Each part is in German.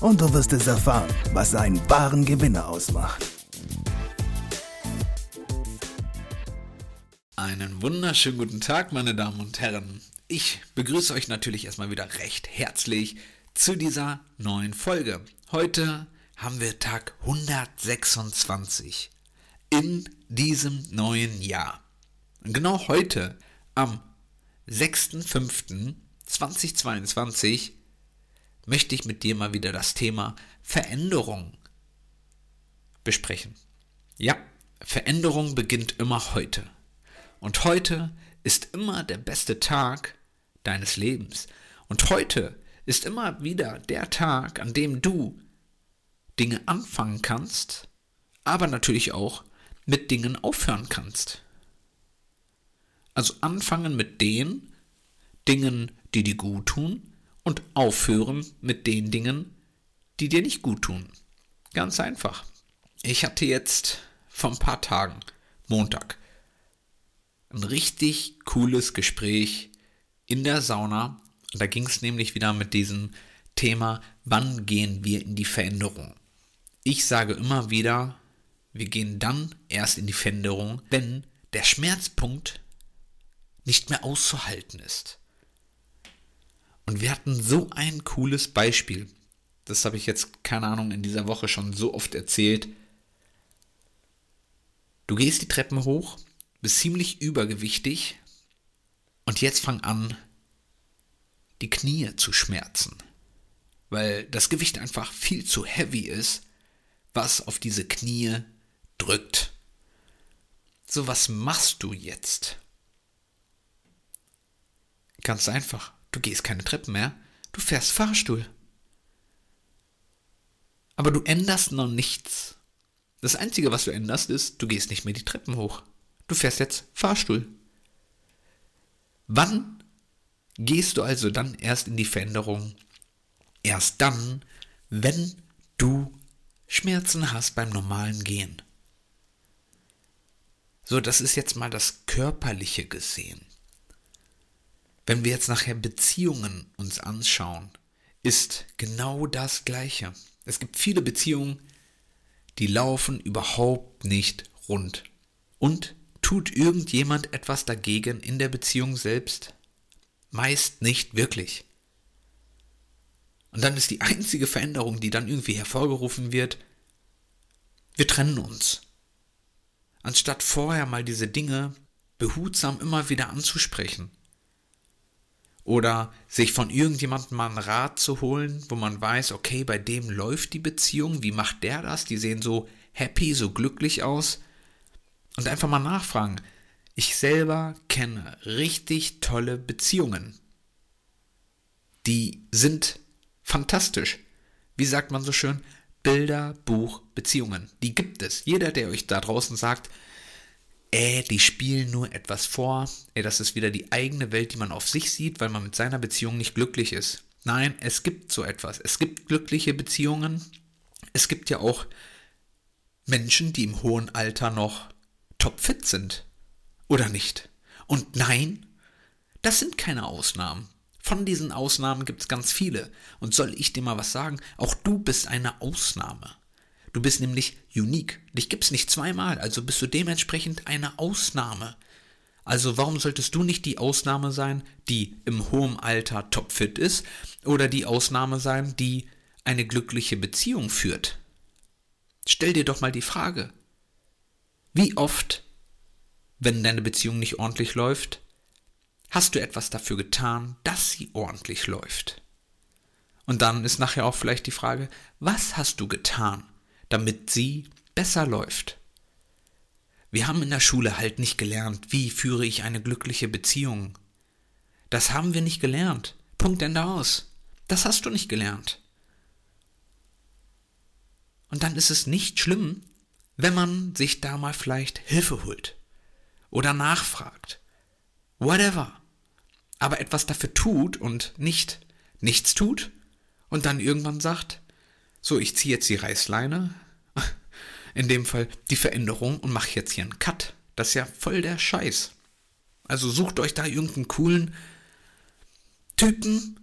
und du wirst es erfahren, was einen wahren Gewinner ausmacht. Einen wunderschönen guten Tag, meine Damen und Herren. Ich begrüße euch natürlich erstmal wieder recht herzlich zu dieser neuen Folge. Heute haben wir Tag 126 in diesem neuen Jahr. Und genau heute, am 6.5.2022, möchte ich mit dir mal wieder das Thema Veränderung besprechen. Ja, Veränderung beginnt immer heute. Und heute ist immer der beste Tag deines Lebens. Und heute ist immer wieder der Tag, an dem du Dinge anfangen kannst, aber natürlich auch mit Dingen aufhören kannst. Also anfangen mit den Dingen, die dir gut tun und aufhören mit den Dingen, die dir nicht gut tun. Ganz einfach. Ich hatte jetzt vor ein paar Tagen, Montag, ein richtig cooles Gespräch in der Sauna. Da ging es nämlich wieder mit diesem Thema, wann gehen wir in die Veränderung? Ich sage immer wieder, wir gehen dann erst in die Veränderung, wenn der Schmerzpunkt nicht mehr auszuhalten ist. Und wir hatten so ein cooles Beispiel. Das habe ich jetzt, keine Ahnung, in dieser Woche schon so oft erzählt. Du gehst die Treppen hoch, bist ziemlich übergewichtig und jetzt fang an, die Knie zu schmerzen. Weil das Gewicht einfach viel zu heavy ist, was auf diese Knie drückt. So, was machst du jetzt? Ganz einfach. Du gehst keine Treppen mehr, du fährst Fahrstuhl. Aber du änderst noch nichts. Das Einzige, was du änderst, ist, du gehst nicht mehr die Treppen hoch. Du fährst jetzt Fahrstuhl. Wann gehst du also dann erst in die Veränderung? Erst dann, wenn du Schmerzen hast beim normalen Gehen. So, das ist jetzt mal das Körperliche gesehen. Wenn wir jetzt nachher Beziehungen uns anschauen, ist genau das Gleiche. Es gibt viele Beziehungen, die laufen überhaupt nicht rund. Und tut irgendjemand etwas dagegen in der Beziehung selbst? Meist nicht wirklich. Und dann ist die einzige Veränderung, die dann irgendwie hervorgerufen wird, wir trennen uns. Anstatt vorher mal diese Dinge behutsam immer wieder anzusprechen oder sich von irgendjemandem mal einen Rat zu holen, wo man weiß, okay, bei dem läuft die Beziehung, wie macht der das? Die sehen so happy, so glücklich aus. Und einfach mal nachfragen. Ich selber kenne richtig tolle Beziehungen. Die sind fantastisch. Wie sagt man so schön? Bilder, Buch, Beziehungen. Die gibt es. Jeder, der euch da draußen sagt, äh, die spielen nur etwas vor, ey, das ist wieder die eigene Welt, die man auf sich sieht, weil man mit seiner Beziehung nicht glücklich ist. Nein, es gibt so etwas. Es gibt glückliche Beziehungen. Es gibt ja auch Menschen, die im hohen Alter noch topfit sind. Oder nicht? Und nein, das sind keine Ausnahmen. Von diesen Ausnahmen gibt es ganz viele. Und soll ich dir mal was sagen? Auch du bist eine Ausnahme. Du bist nämlich unique. Dich gibt's nicht zweimal, also bist du dementsprechend eine Ausnahme. Also warum solltest du nicht die Ausnahme sein, die im hohen Alter topfit ist, oder die Ausnahme sein, die eine glückliche Beziehung führt? Stell dir doch mal die Frage, wie oft, wenn deine Beziehung nicht ordentlich läuft, hast du etwas dafür getan, dass sie ordentlich läuft? Und dann ist nachher auch vielleicht die Frage, was hast du getan, damit sie besser läuft. Wir haben in der Schule halt nicht gelernt, wie führe ich eine glückliche Beziehung. Das haben wir nicht gelernt. Punkt Ende aus. Das hast du nicht gelernt. Und dann ist es nicht schlimm, wenn man sich da mal vielleicht Hilfe holt oder nachfragt. Whatever. Aber etwas dafür tut und nicht nichts tut und dann irgendwann sagt, so, ich ziehe jetzt die Reißleine, in dem Fall die Veränderung und mache jetzt hier einen Cut. Das ist ja voll der Scheiß. Also sucht euch da irgendeinen coolen Typen.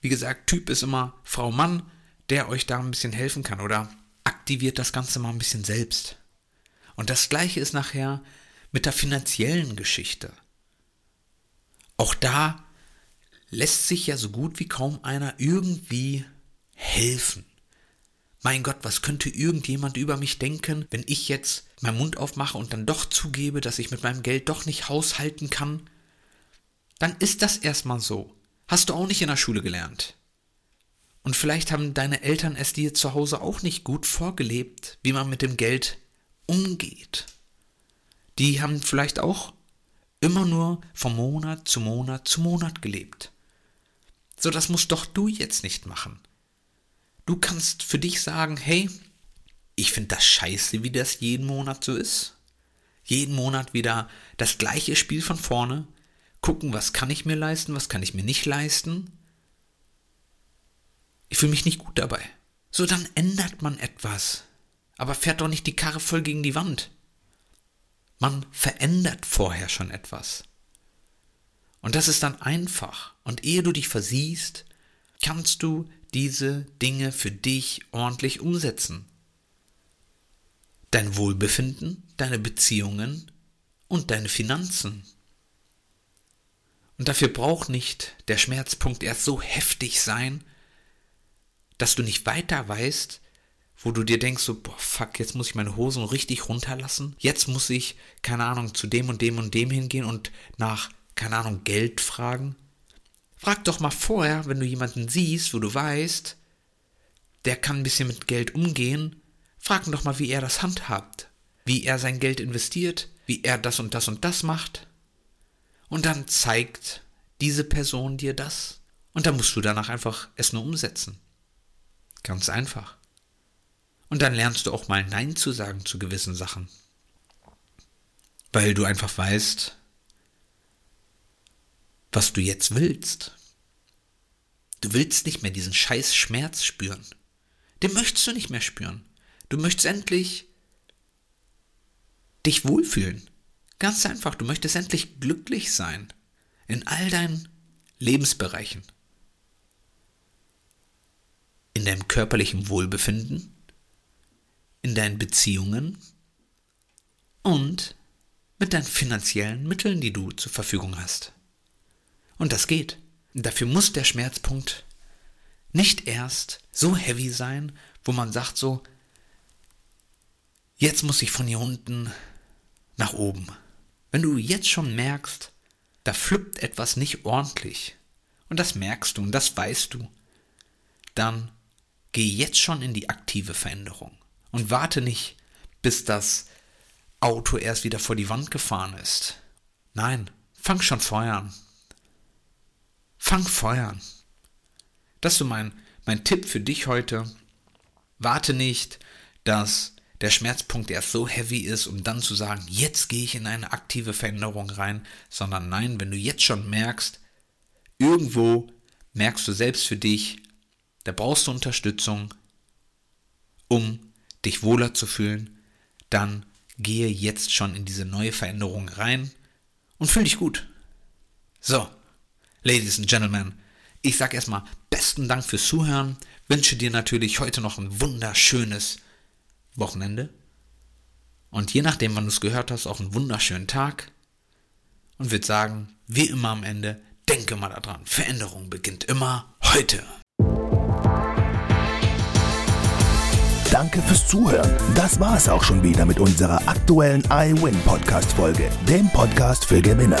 Wie gesagt, Typ ist immer Frau Mann, der euch da ein bisschen helfen kann oder aktiviert das Ganze mal ein bisschen selbst. Und das gleiche ist nachher mit der finanziellen Geschichte. Auch da lässt sich ja so gut wie kaum einer irgendwie helfen. Mein Gott, was könnte irgendjemand über mich denken, wenn ich jetzt meinen Mund aufmache und dann doch zugebe, dass ich mit meinem Geld doch nicht haushalten kann? Dann ist das erstmal so. Hast du auch nicht in der Schule gelernt. Und vielleicht haben deine Eltern es dir zu Hause auch nicht gut vorgelebt, wie man mit dem Geld umgeht. Die haben vielleicht auch immer nur von Monat zu Monat zu Monat gelebt. So, das musst doch du jetzt nicht machen. Du kannst für dich sagen, hey, ich finde das scheiße, wie das jeden Monat so ist. Jeden Monat wieder das gleiche Spiel von vorne. Gucken, was kann ich mir leisten, was kann ich mir nicht leisten. Ich fühle mich nicht gut dabei. So, dann ändert man etwas. Aber fährt doch nicht die Karre voll gegen die Wand. Man verändert vorher schon etwas. Und das ist dann einfach. Und ehe du dich versiehst, kannst du diese Dinge für dich ordentlich umsetzen. Dein Wohlbefinden, deine Beziehungen und deine Finanzen. Und dafür braucht nicht der Schmerzpunkt erst so heftig sein, dass du nicht weiter weißt, wo du dir denkst, so, boah, fuck, jetzt muss ich meine Hosen richtig runterlassen. Jetzt muss ich, keine Ahnung, zu dem und dem und dem hingehen und nach, keine Ahnung, Geld fragen. Frag doch mal vorher, wenn du jemanden siehst, wo du weißt, der kann ein bisschen mit Geld umgehen, frag ihn doch mal, wie er das handhabt, wie er sein Geld investiert, wie er das und das und das macht. Und dann zeigt diese Person dir das. Und dann musst du danach einfach es nur umsetzen. Ganz einfach. Und dann lernst du auch mal Nein zu sagen zu gewissen Sachen. Weil du einfach weißt, was du jetzt willst. Du willst nicht mehr diesen scheiß Schmerz spüren. Den möchtest du nicht mehr spüren. Du möchtest endlich dich wohlfühlen. Ganz einfach, du möchtest endlich glücklich sein. In all deinen Lebensbereichen in deinem körperlichen Wohlbefinden, in deinen Beziehungen und mit deinen finanziellen Mitteln, die du zur Verfügung hast. Und das geht. Dafür muss der Schmerzpunkt nicht erst so heavy sein, wo man sagt so, jetzt muss ich von hier unten nach oben. Wenn du jetzt schon merkst, da flippt etwas nicht ordentlich, und das merkst du und das weißt du, dann Geh jetzt schon in die aktive Veränderung und warte nicht, bis das Auto erst wieder vor die Wand gefahren ist. Nein, fang schon Feuer an. Fang Feuer an. Das ist so mein, mein Tipp für dich heute. Warte nicht, dass der Schmerzpunkt erst so heavy ist, um dann zu sagen, jetzt gehe ich in eine aktive Veränderung rein, sondern nein, wenn du jetzt schon merkst, irgendwo merkst du selbst für dich, da brauchst du Unterstützung, um dich wohler zu fühlen, dann gehe jetzt schon in diese neue Veränderung rein und fühl dich gut. So, Ladies and Gentlemen, ich sage erstmal besten Dank fürs Zuhören, wünsche dir natürlich heute noch ein wunderschönes Wochenende und je nachdem, wann du es gehört hast, auch einen wunderschönen Tag und würde sagen, wie immer am Ende, denke mal daran, Veränderung beginnt immer heute. Danke fürs Zuhören. Das war es auch schon wieder mit unserer aktuellen iWin Podcast Folge, dem Podcast für Gewinner.